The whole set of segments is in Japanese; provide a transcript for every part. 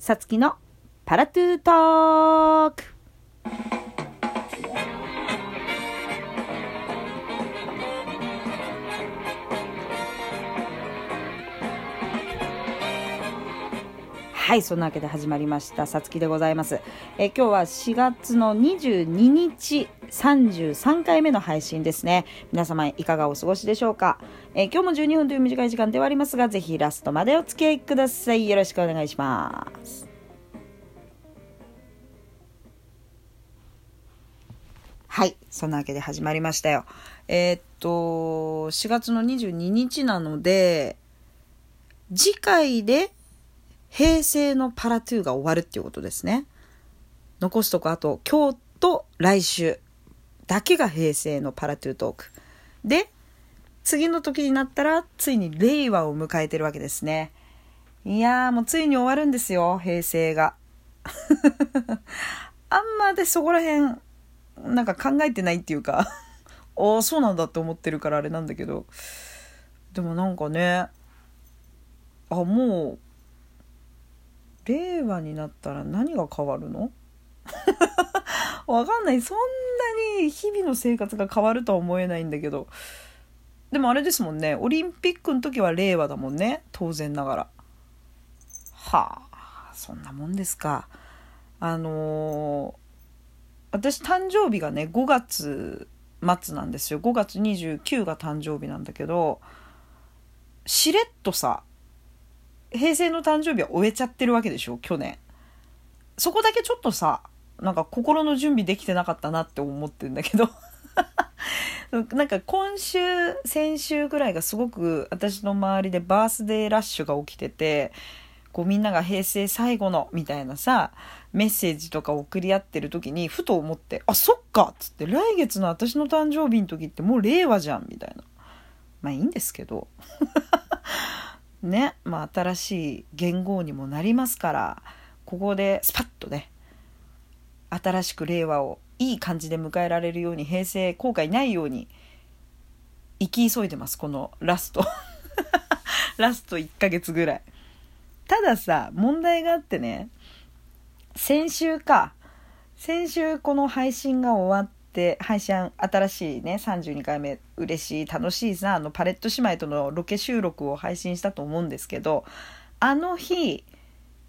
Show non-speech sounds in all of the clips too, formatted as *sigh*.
さつきのパラトゥートーク。はいそんなわけで始まりました。さつきでございます。え今日は4月の22日33回目の配信ですね。皆様いかがお過ごしでしょうか。え今日も12分という短い時間ではありますがぜひラストまでお付き合いください。よろしくお願いします。はいそんなわけで始まりましたよ。えー、っと4月の22日なので次回で平成のパラトゥーが終わるっていうことですね。残すとこあと今日と来週だけが平成のパラトゥートーク。で、次の時になったらついに令和を迎えてるわけですね。いやーもうついに終わるんですよ、平成が。*laughs* あんまでそこら辺なんか考えてないっていうか *laughs* ああ、そうなんだって思ってるからあれなんだけど。でもなんかね、あ、もう令和になったら何が変わるの？*laughs* わかんない。そんなに日々の生活が変わるとは思えないんだけど。でもあれですもんね。オリンピックの時は令和だもんね。当然ながら。はあ、そんなもんですか。あのー、私誕生日がね、5月末なんですよ。5月29が誕生日なんだけど、しれっとさ、平成の誕生日は終えちゃってるわけでしょ去年。そこだけちょっとさなんか心の準備できてなかったなって思ってんだけど。*laughs* なんか今週先週ぐらいがすごく私の周りでバースデーラッシュが起きててこうみんなが平成最後のみたいなさメッセージとか送り合ってる時にふと思ってあそっかっつって来月の私の誕生日の時ってもう令和じゃんみたいな。まあいいんですけど。ね、まあ、新しい元号にもなりますからここでスパッとね新しく令和をいい感じで迎えられるように平成後悔ないように生き急いでますこのラスト。*laughs* ラスト1ヶ月ぐらい。たださ問題があってね先週か先週この配信が終わっで配信新しいね32回目嬉しい楽しいさあのパレット姉妹とのロケ収録を配信したと思うんですけどあの日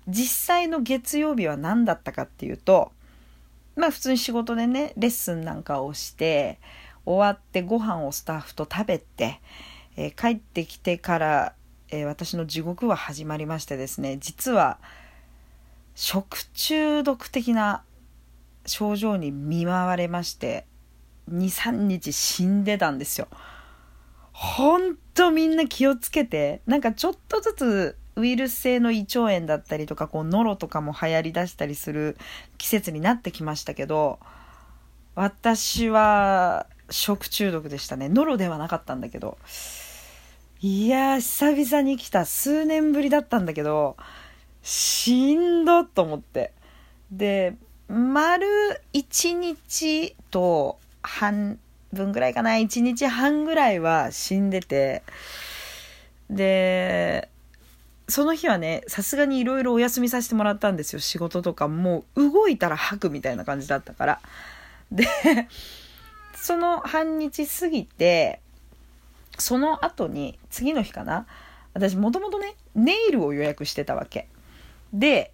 実際の月曜日は何だったかっていうとまあ普通に仕事でねレッスンなんかをして終わってご飯をスタッフと食べて、えー、帰ってきてから、えー、私の地獄は始まりましてですね実は食中毒的な症状に見舞われまして23日死んでたんですよ。ほんとみんな気をつけてなんかちょっとずつウイルス性の胃腸炎だったりとかこうノロとかも流行りだしたりする季節になってきましたけど私は食中毒でしたね。ノロではなかったんだけどいや久々に来た。数年ぶりだったんだけどしんどっと思って。で丸1日と半分ぐらいかな。1日半ぐらいは死んでて。でその日はねさすがにいろいろお休みさせてもらったんですよ。仕事とかもう動いたら吐くみたいな感じだったから。でその半日過ぎてその後に次の日かな。私もともとねネイルを予約してたわけ。で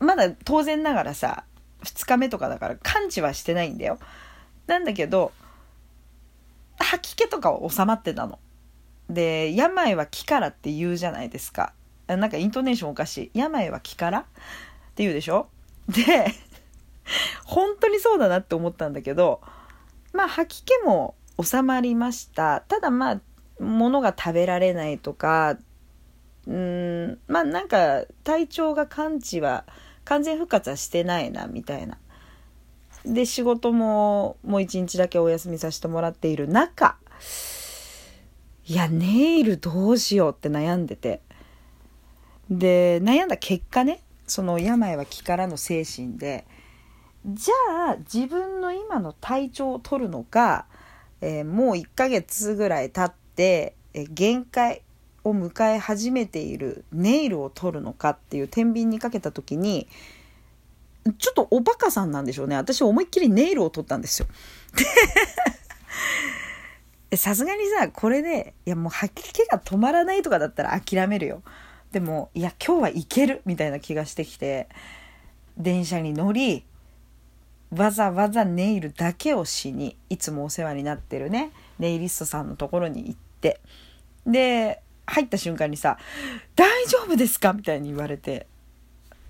まだ当然ながらさ2日目とかだから完治はしてないんだよ。なんだけど吐き気とかは収まってたの。で病は気からって言うじゃないですか。なんかイントネーションおかしい。病は気からって言うでしょ？で *laughs* 本当にそうだなって思ったんだけどまあ吐き気も収まりました。ただまあ物が食べられないとかうんまあなんか体調が完治は完全復活はしてないなみたいな。で仕事ももう一日だけお休みさせてもらっている中いやネイルどうしようって悩んでて。で悩んだ結果ねその病は気からの精神でじゃあ自分の今の体調を取るのか、えー、もう1ヶ月ぐらい経って、えー、限界を迎え始めているネイルを取るのかっていう天秤にかけた時にちょっとおバカさんなんでしょうね私思いっきりネイルを取ったんですよ。*laughs* さすがにさこれでいやもう吐き気が止まらないとかだったら諦めるよ。でもいや今日はいけるみたいな気がしてきて電車に乗りわざわざネイルだけをしにいつもお世話になってるねネイリストさんのところに行ってで入った瞬間にさ「大丈夫ですか?」みたいに言われて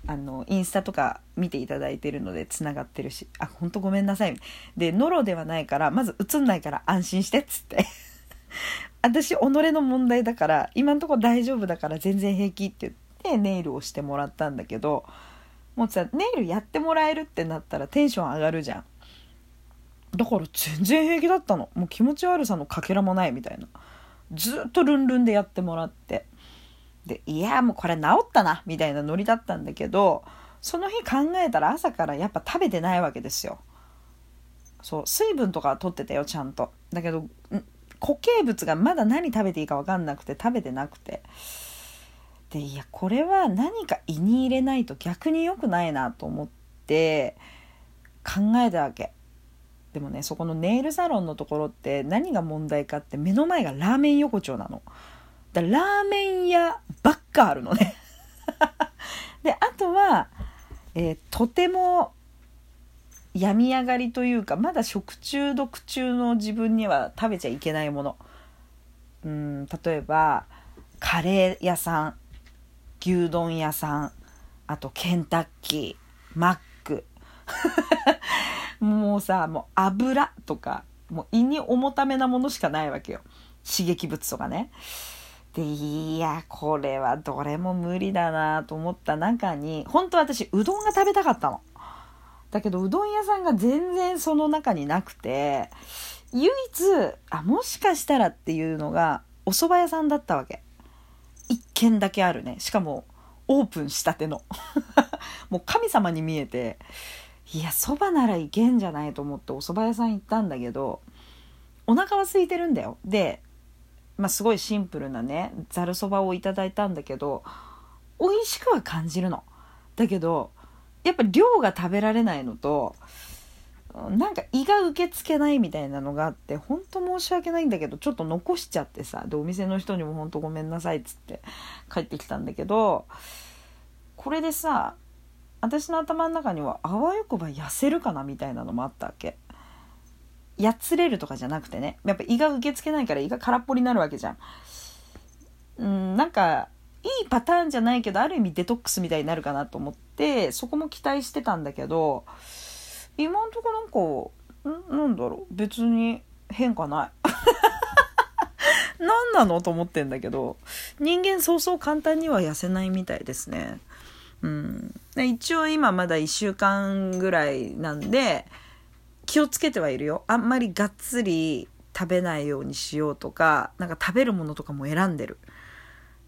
あのインスタとか見ていただいてるのでつながってるし「あ本当ごめんなさい」でノロではないからまず映んないから安心してっつって。*laughs* 私己の問題だから今んとこ大丈夫だから全然平気って言ってネイルをしてもらったんだけどもうさネイルやってもらえるってなったらテンション上がるじゃん。だから全然平気だったの。もう気持ち悪さのかけらもないみたいな。ずっとルンルンでやってもらって。でいやもうこれ治ったなみたいなノリだったんだけどその日考えたら朝からやっぱ食べてないわけですよ。そう水分とかは取ってたよちゃんと。だけど固形物がまだ何食べていいか分かんなくて食べてなくて。でいやこれは何か胃に入れないと逆に良くないなと思って考えたわけ。でもねそこのネイルサロンのところって何が問題かって目の前がラーメン横丁なの。だラーメン屋ばっかあるのね。*laughs* であとは、えー、とても病み上がりというかまだ食中毒中の自分には食べちゃいけないもの。うん例えばカレー屋さん牛丼屋さんあとケンタッキーマック。もうさもう油とかもう胃に重ためなものしかないわけよ。刺激物とかね。でいやこれはどれも無理だなと思った。中に本当私うどんが食べたかったの。だけどうどん屋さんが全然その中になくて唯一あもしかしたらっていうのがお蕎麦屋さんだったわけ。1軒だけあるね。しかもオープンしたての。*laughs* もう神様に見えていやそばならいけんじゃないと思ってお蕎麦屋さん行ったんだけどお腹は空いてるんだよ。で、まあ、すごいシンプルなねざるそばをいただいたんだけど美味しくは感じるの。だけどやっぱ量が食べられないのとなんか胃が受け付けないみたいなのがあって本当申し訳ないんだけどちょっと残しちゃってさでお店の人にも本当ごめんなさいっつって帰ってきたんだけどこれでさ私の頭の中にはあわよくば痩せるかなみたいなのもあったわけ。やつれるとかじゃなくてね。やっぱ胃が受け付けないから胃が空っぽになるわけじゃん。うんなんかいいパターンじゃないけどある意味デトックスみたいになるかなと思ってそこも期待してたんだけど今んとこなんかんなんだろう。別に変化ない。*laughs* 何なのと思ってんだけど人間そうそう簡単には痩せないみたいですね。うん、一応今まだ1週間ぐらいなんで気をつけてはいるよ。あんまりがっつり食べないようにしようとかなんか食べるものとかも選んでる。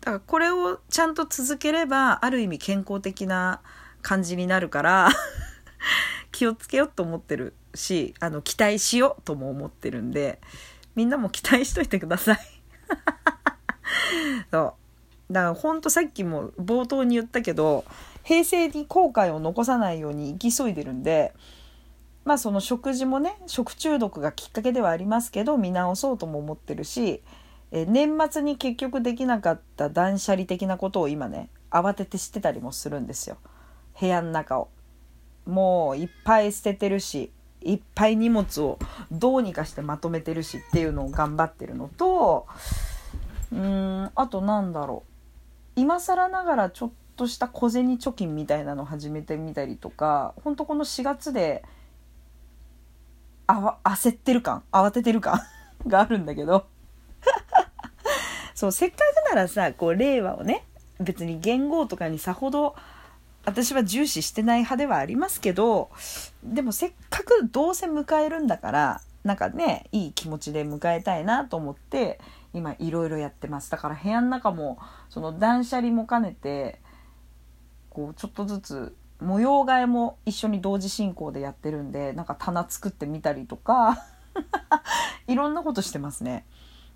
だからこれをちゃんと続ければある意味健康的な感じになるから *laughs* 気をつけようと思ってるしあの期待しようとも思ってるんでみんなも期待しといてください。*laughs* そう。だからほんとさっきも冒頭に言ったけど平成に後悔を残さないように行き急いでるんでまあその食事もね食中毒がきっかけではありますけど見直そうとも思ってるしえ年末に結局できなかった断捨離的なことを今ね慌ててしてたりもするんですよ部屋の中を。もういっぱい捨ててるしいっぱい荷物をどうにかしてまとめてるしっていうのを頑張ってるのとうーんあとなんだろう今更ながらちょっとした小銭貯金みたいなの始めてみたりとかほんとこの4月であわ焦ってる感慌ててる感 *laughs* があるんだけど。*laughs* そうせっかくならさこう令和をね別に元号とかにさほど私は重視してない派ではありますけどでもせっかくどうせ迎えるんだからなんかねいい気持ちで迎えたいなと思って今いろいろやってます。だから部屋の中もその断捨離も兼ねてこうちょっとずつ模様替えも一緒に同時進行でやってるんでなんか棚作ってみたりとか *laughs* いろんなことしてますね。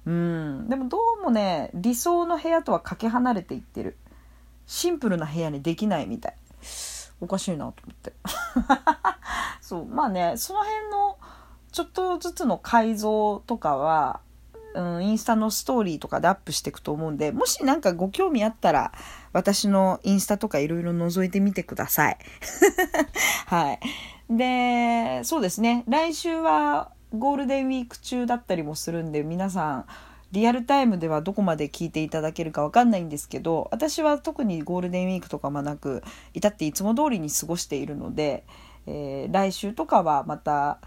うん。でもどうもね理想の部屋とはかけ離れていってる。シンプルな部屋にできないみたい。おかしいなと思って。*laughs* そう。まあねその辺のちょっとずつの改造とかは、うん、インスタのストーリーとかでアップしていくと思うんでもしなんかご興味あったら私のインスタとかいろいろ覗いてみてください。*laughs* はい。でそうですね。来週はゴールデンウィーク中だったりもするんで皆さんリアルタイムではどこまで聞いていただけるかわかんないんですけど私は特にゴールデンウィークとかもなく至っていつも通りに過ごしているので、えー、来週とかはまた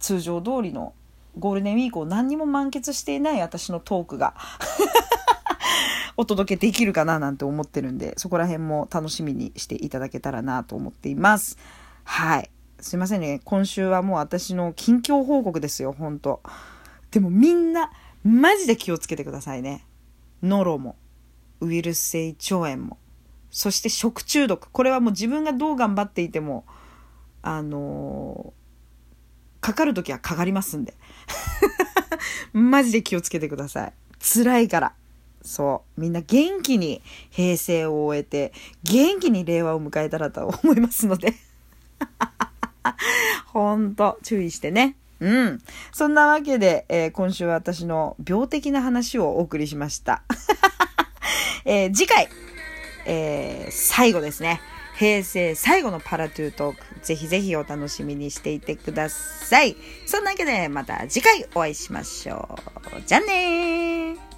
通常通りのゴールデンウィークを何にも満喫していない私のトークが *laughs* お届けできるかななんて思ってるんでそこら辺も楽しみにしていただけたらなと思っています。はいすいませんね。今週はもう私の近況報告ですよ、ほんと。でもみんな、マジで気をつけてくださいね。ノロも、ウイルス性胃腸炎も、そして食中毒。これはもう自分がどう頑張っていても、あのー、かかるときはかかりますんで。*laughs* マジで気をつけてください。辛いから。そう。みんな元気に平成を終えて、元気に令和を迎えたらと思いますので。ほんと、注意してね。うん。そんなわけで、えー、今週は私の病的な話をお送りしました。*laughs* えー、次回、えー、最後ですね。平成最後のパラトゥートーク。ぜひぜひお楽しみにしていてください。そんなわけで、また次回お会いしましょう。じゃあねー。